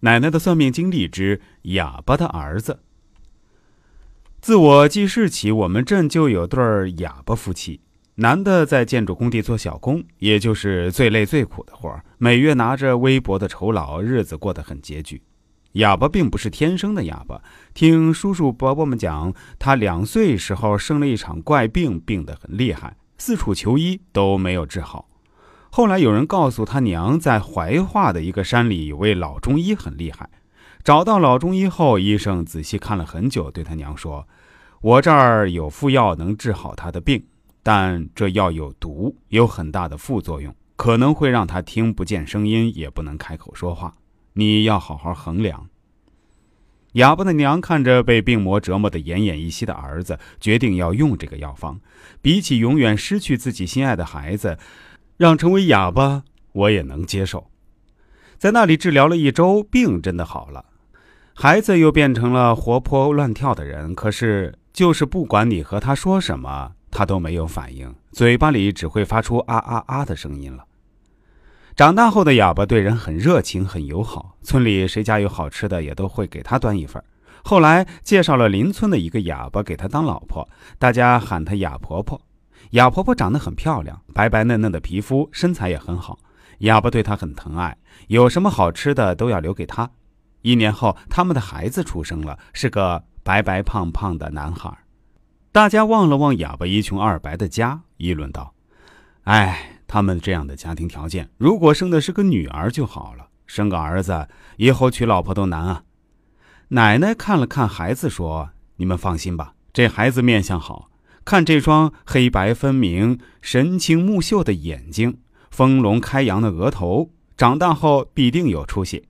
奶奶的算命经历之哑巴的儿子。自我记事起，我们镇就有对哑巴夫妻。男的在建筑工地做小工，也就是最累最苦的活每月拿着微薄的酬劳，日子过得很拮据。哑巴并不是天生的哑巴，听叔叔伯伯们讲，他两岁时候生了一场怪病，病得很厉害，四处求医都没有治好。后来有人告诉他娘，在怀化的一个山里有位老中医很厉害。找到老中医后，医生仔细看了很久，对他娘说：“我这儿有副药能治好他的病。”但这药有毒，有很大的副作用，可能会让他听不见声音，也不能开口说话。你要好好衡量。哑巴的娘看着被病魔折磨得奄奄一息的儿子，决定要用这个药方。比起永远失去自己心爱的孩子，让成为哑巴，我也能接受。在那里治疗了一周，病真的好了，孩子又变成了活泼乱跳的人。可是，就是不管你和他说什么。他都没有反应，嘴巴里只会发出啊啊啊的声音了。长大后的哑巴对人很热情、很友好，村里谁家有好吃的也都会给他端一份。后来介绍了邻村的一个哑巴给他当老婆，大家喊她哑婆婆。哑婆婆长得很漂亮，白白嫩嫩的皮肤，身材也很好。哑巴对她很疼爱，有什么好吃的都要留给她。一年后，他们的孩子出生了，是个白白胖胖的男孩。大家望了望哑巴一穷二白的家，议论道：“哎，他们这样的家庭条件，如果生的是个女儿就好了。生个儿子，以后娶老婆都难啊。”奶奶看了看孩子，说：“你们放心吧，这孩子面相好，看这双黑白分明、神清目秀的眼睛，丰隆开扬的额头，长大后必定有出息。”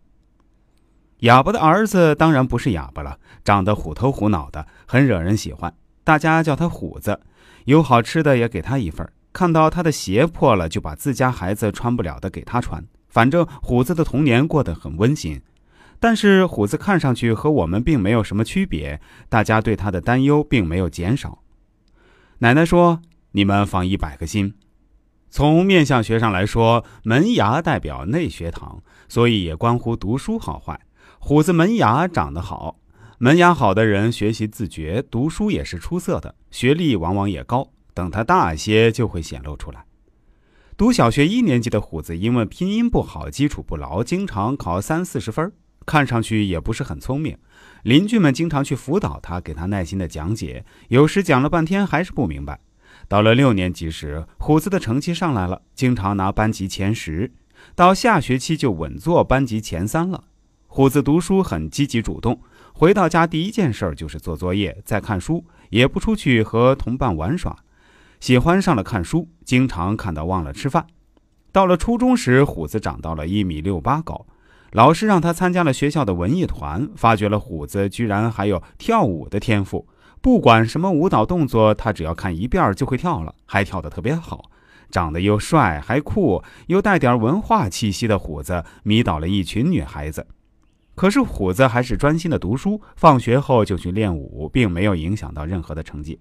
哑巴的儿子当然不是哑巴了，长得虎头虎脑的，很惹人喜欢。大家叫他虎子，有好吃的也给他一份。看到他的鞋破了，就把自家孩子穿不了的给他穿。反正虎子的童年过得很温馨。但是虎子看上去和我们并没有什么区别，大家对他的担忧并没有减少。奶奶说：“你们放一百个心。从面相学上来说，门牙代表内学堂，所以也关乎读书好坏。虎子门牙长得好。”门牙好的人学习自觉，读书也是出色的，学历往往也高。等他大些，就会显露出来。读小学一年级的虎子，因为拼音不好，基础不牢，经常考三四十分，看上去也不是很聪明。邻居们经常去辅导他，给他耐心的讲解，有时讲了半天还是不明白。到了六年级时，虎子的成绩上来了，经常拿班级前十，到下学期就稳坐班级前三了。虎子读书很积极主动。回到家，第一件事就是做作业，再看书，也不出去和同伴玩耍，喜欢上了看书，经常看到忘了吃饭。到了初中时，虎子长到了一米六八高，老师让他参加了学校的文艺团，发觉了虎子居然还有跳舞的天赋，不管什么舞蹈动作，他只要看一遍就会跳了，还跳得特别好。长得又帅还酷，又带点文化气息的虎子，迷倒了一群女孩子。可是虎子还是专心的读书，放学后就去练舞，并没有影响到任何的成绩。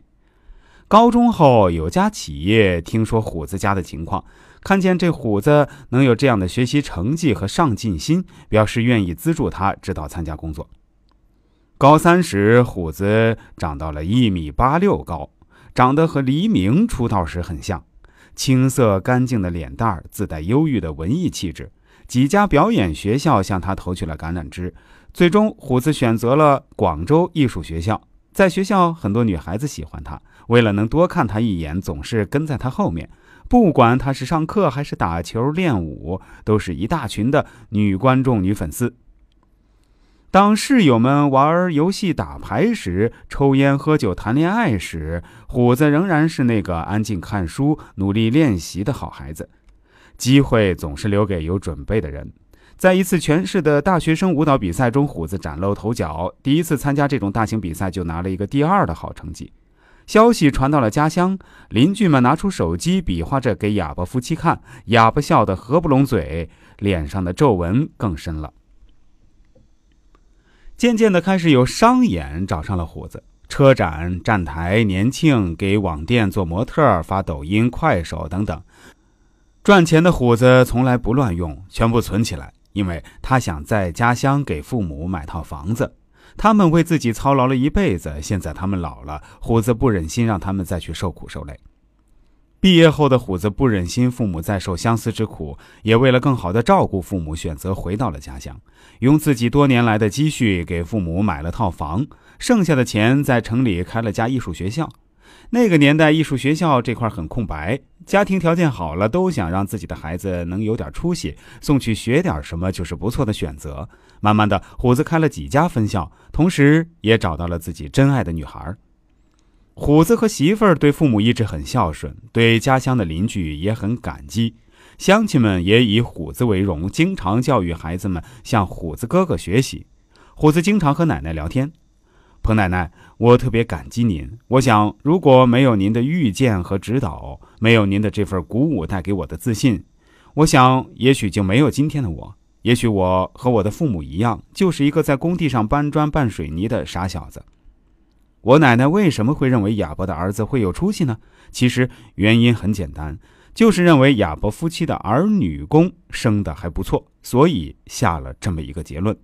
高中后，有家企业听说虎子家的情况，看见这虎子能有这样的学习成绩和上进心，表示愿意资助他，指导参加工作。高三时，虎子长到了一米八六高，长得和黎明出道时很像，青涩干净的脸蛋儿，自带忧郁的文艺气质。几家表演学校向他投去了橄榄枝，最终虎子选择了广州艺术学校。在学校，很多女孩子喜欢他，为了能多看他一眼，总是跟在他后面。不管他是上课还是打球练舞，都是一大群的女观众、女粉丝。当室友们玩游戏、打牌时，抽烟、喝酒、谈恋爱时，虎子仍然是那个安静看书、努力练习的好孩子。机会总是留给有准备的人。在一次全市的大学生舞蹈比赛中，虎子崭露头角。第一次参加这种大型比赛，就拿了一个第二的好成绩。消息传到了家乡，邻居们拿出手机比划着给哑巴夫妻看。哑巴笑得合不拢嘴，脸上的皱纹更深了。渐渐的，开始有商演找上了虎子，车展、站台、年庆，给网店做模特、发抖音、快手等等。赚钱的虎子从来不乱用，全部存起来。因为他想在家乡给父母买套房子。他们为自己操劳了一辈子，现在他们老了，虎子不忍心让他们再去受苦受累。毕业后的虎子不忍心父母再受相思之苦，也为了更好的照顾父母，选择回到了家乡，用自己多年来的积蓄给父母买了套房，剩下的钱在城里开了家艺术学校。那个年代，艺术学校这块很空白，家庭条件好了，都想让自己的孩子能有点出息，送去学点什么就是不错的选择。慢慢的，虎子开了几家分校，同时也找到了自己真爱的女孩。虎子和媳妇儿对父母一直很孝顺，对家乡的邻居也很感激，乡亲们也以虎子为荣，经常教育孩子们向虎子哥哥学习。虎子经常和奶奶聊天：“彭奶奶，我特别感激您。我想，如果没有您的遇见和指导，没有您的这份鼓舞带给我的自信，我想也许就没有今天的我。也许我和我的父母一样，就是一个在工地上搬砖拌水泥的傻小子。”我奶奶为什么会认为哑伯的儿子会有出息呢？其实原因很简单，就是认为哑伯夫妻的儿女宫生的还不错，所以下了这么一个结论。